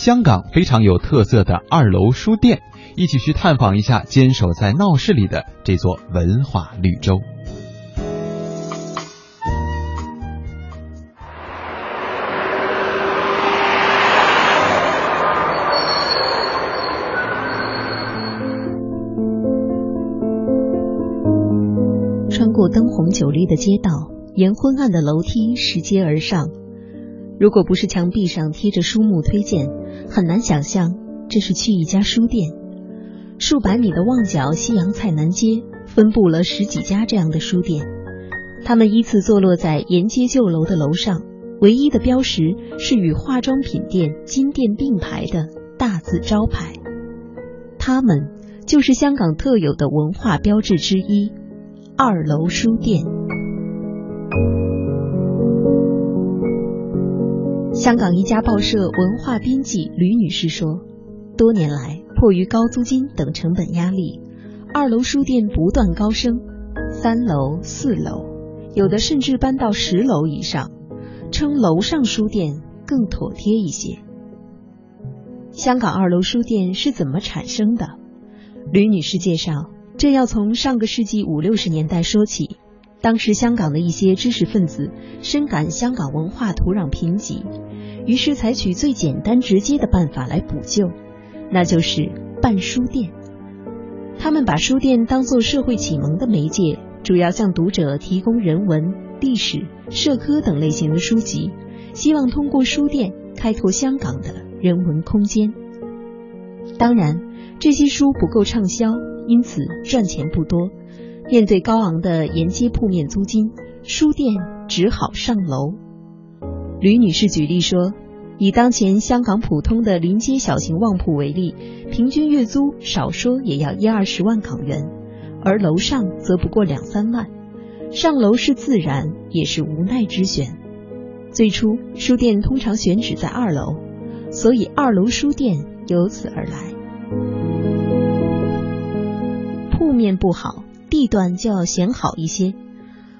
香港非常有特色的二楼书店，一起去探访一下坚守在闹市里的这座文化绿洲。穿过灯红酒绿的街道，沿昏暗的楼梯拾阶而上。如果不是墙壁上贴着书目推荐，很难想象这是去一家书店。数百米的旺角西洋菜南街分布了十几家这样的书店，它们依次坐落在沿街旧楼的楼上，唯一的标识是与化妆品店金店并排的大字招牌。它们就是香港特有的文化标志之一——二楼书店。香港一家报社文化编辑吕女士说：“多年来，迫于高租金等成本压力，二楼书店不断高升，三楼、四楼，有的甚至搬到十楼以上，称楼上书店更妥帖一些。”香港二楼书店是怎么产生的？吕女士介绍，这要从上个世纪五六十年代说起。当时香港的一些知识分子深感香港文化土壤贫瘠，于是采取最简单直接的办法来补救，那就是办书店。他们把书店当作社会启蒙的媒介，主要向读者提供人文、历史、社科等类型的书籍，希望通过书店开拓香港的人文空间。当然，这些书不够畅销，因此赚钱不多。面对高昂的沿街铺面租金，书店只好上楼。吕女士举例说，以当前香港普通的临街小型旺铺为例，平均月租少说也要一二十万港元，而楼上则不过两三万。上楼是自然，也是无奈之选。最初，书店通常选址在二楼，所以二楼书店由此而来。铺面不好。地段就要选好一些。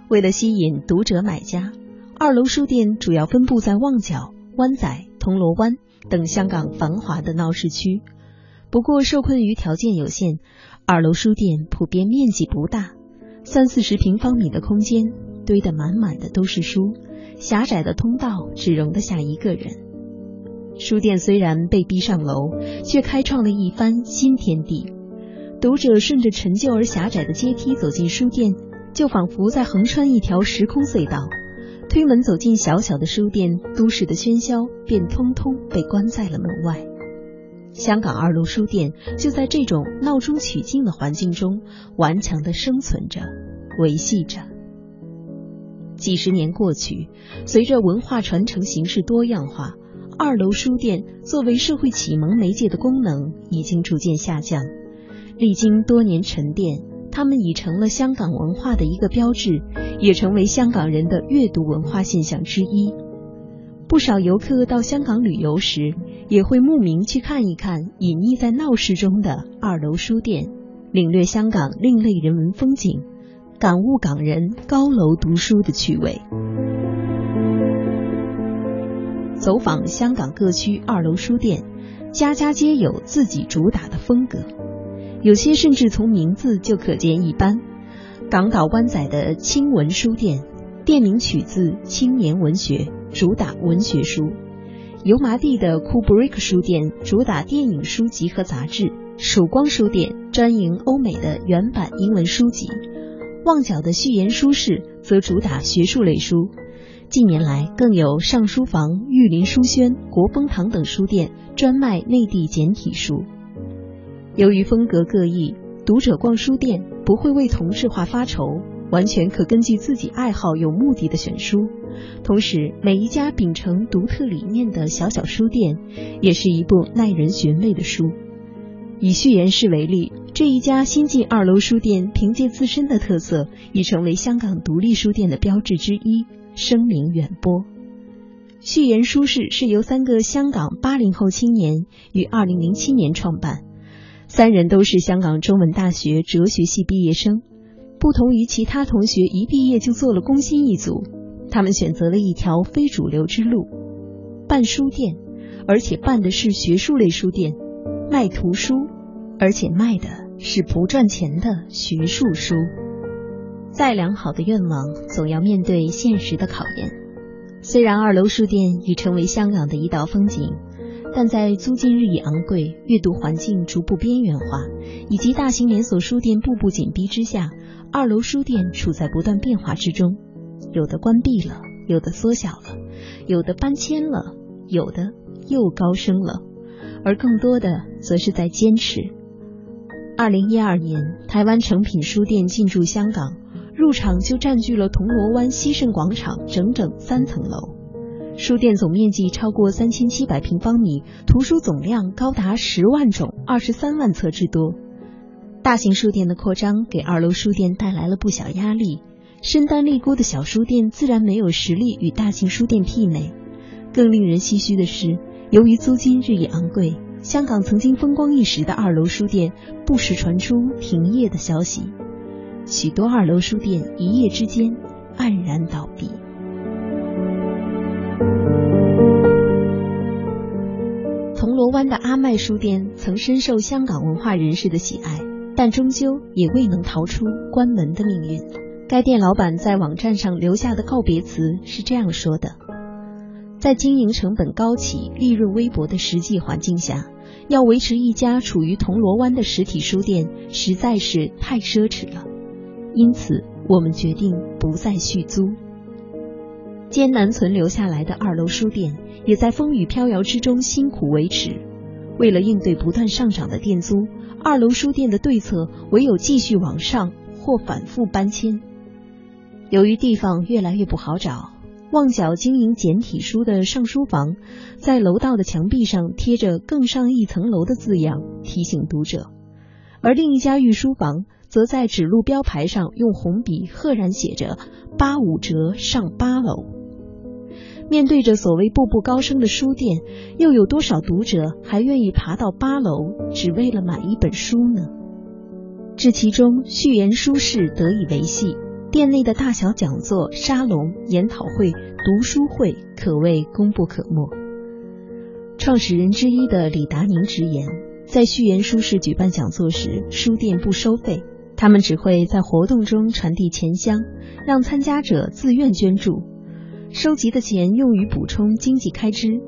为了吸引读者买家，二楼书店主要分布在旺角、湾仔、铜锣湾等香港繁华的闹市区。不过，受困于条件有限，二楼书店普遍面积不大，三四十平方米的空间堆得满满的都是书，狭窄的通道只容得下一个人。书店虽然被逼上楼，却开创了一番新天地。读者顺着陈旧而狭窄的阶梯走进书店，就仿佛在横穿一条时空隧道。推门走进小小的书店，都市的喧嚣便通通被关在了门外。香港二楼书店就在这种闹中取静的环境中顽强地生存着、维系着。几十年过去，随着文化传承形式多样化，二楼书店作为社会启蒙媒介的功能已经逐渐下降。历经多年沉淀，他们已成了香港文化的一个标志，也成为香港人的阅读文化现象之一。不少游客到香港旅游时，也会慕名去看一看隐匿在闹市中的二楼书店，领略香港另类人文风景，感悟港人高楼读书的趣味。走访香港各区二楼书店，家家皆有自己主打的风格。有些甚至从名字就可见一斑。港岛湾仔的青文书店，店名取自青年文学，主打文学书；油麻地的 Kubrick 书店主打电影书籍和杂志；曙光书店专营欧美的原版英文书籍；旺角的序言书室则主打学术类书。近年来，更有上书房、玉林书轩、国风堂等书店专卖内地简体书。由于风格各异，读者逛书店不会为同质化发愁，完全可根据自己爱好有目的的选书。同时，每一家秉承独特理念的小小书店，也是一部耐人寻味的书。以序言室为例，这一家新晋二楼书店，凭借自身的特色，已成为香港独立书店的标志之一，声名远播。序言书室是由三个香港八零后青年于二零零七年创办。三人都是香港中文大学哲学系毕业生，不同于其他同学一毕业就做了工薪一族，他们选择了一条非主流之路，办书店，而且办的是学术类书店，卖图书，而且卖的是不赚钱的学术书。再良好的愿望，总要面对现实的考验。虽然二楼书店已成为香港的一道风景，但在租金日益昂贵、阅读环境逐步边缘化，以及大型连锁书店步步紧逼之下，二楼书店处在不断变化之中。有的关闭了，有的缩小了，有的搬迁了，有的又高升了，而更多的则是在坚持。二零一二年，台湾诚品书店进驻香港。入场就占据了铜锣湾西盛广场整整三层楼，书店总面积超过三千七百平方米，图书总量高达十万种、二十三万册之多。大型书店的扩张给二楼书店带来了不小压力，身单力孤的小书店自然没有实力与大型书店媲美。更令人唏嘘的是，由于租金日益昂贵，香港曾经风光一时的二楼书店不时传出停业的消息。许多二楼书店一夜之间黯然倒闭。铜锣湾的阿麦书店曾深受香港文化人士的喜爱，但终究也未能逃出关门的命运。该店老板在网站上留下的告别词是这样说的：“在经营成本高企、利润微薄的实际环境下，要维持一家处于铜锣湾的实体书店，实在是太奢侈了。”因此，我们决定不再续租。艰难存留下来的二楼书店，也在风雨飘摇之中辛苦维持。为了应对不断上涨的店租，二楼书店的对策唯有继续往上或反复搬迁。由于地方越来越不好找，旺角经营简体书的上书房，在楼道的墙壁上贴着“更上一层楼”的字样，提醒读者；而另一家御书房。则在指路标牌上用红笔赫然写着“八五折上八楼”。面对着所谓步步高升的书店，又有多少读者还愿意爬到八楼，只为了买一本书呢？这其中，序言书室得以维系，店内的大小讲座、沙龙、研讨会、读书会可谓功不可没。创始人之一的李达宁直言，在序言书室举办讲座时，书店不收费。他们只会在活动中传递钱箱，让参加者自愿捐助，收集的钱用于补充经济开支。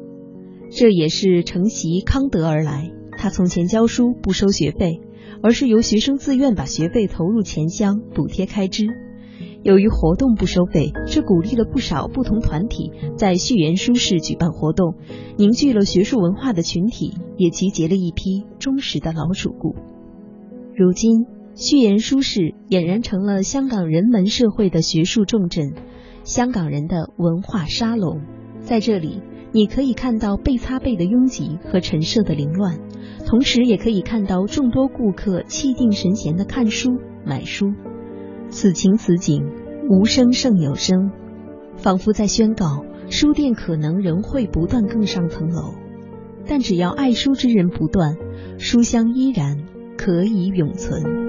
这也是承袭康德而来。他从前教书不收学费，而是由学生自愿把学费投入钱箱，补贴开支。由于活动不收费，这鼓励了不少不同团体在序言书室举办活动，凝聚了学术文化的群体，也集结了一批忠实的老主顾。如今。序言书室俨然成了香港人文社会的学术重镇，香港人的文化沙龙。在这里，你可以看到被擦背的拥挤和陈设的凌乱，同时也可以看到众多顾客气定神闲的看书、买书。此情此景，无声胜有声，仿佛在宣告：书店可能仍会不断更上层楼，但只要爱书之人不断，书香依然可以永存。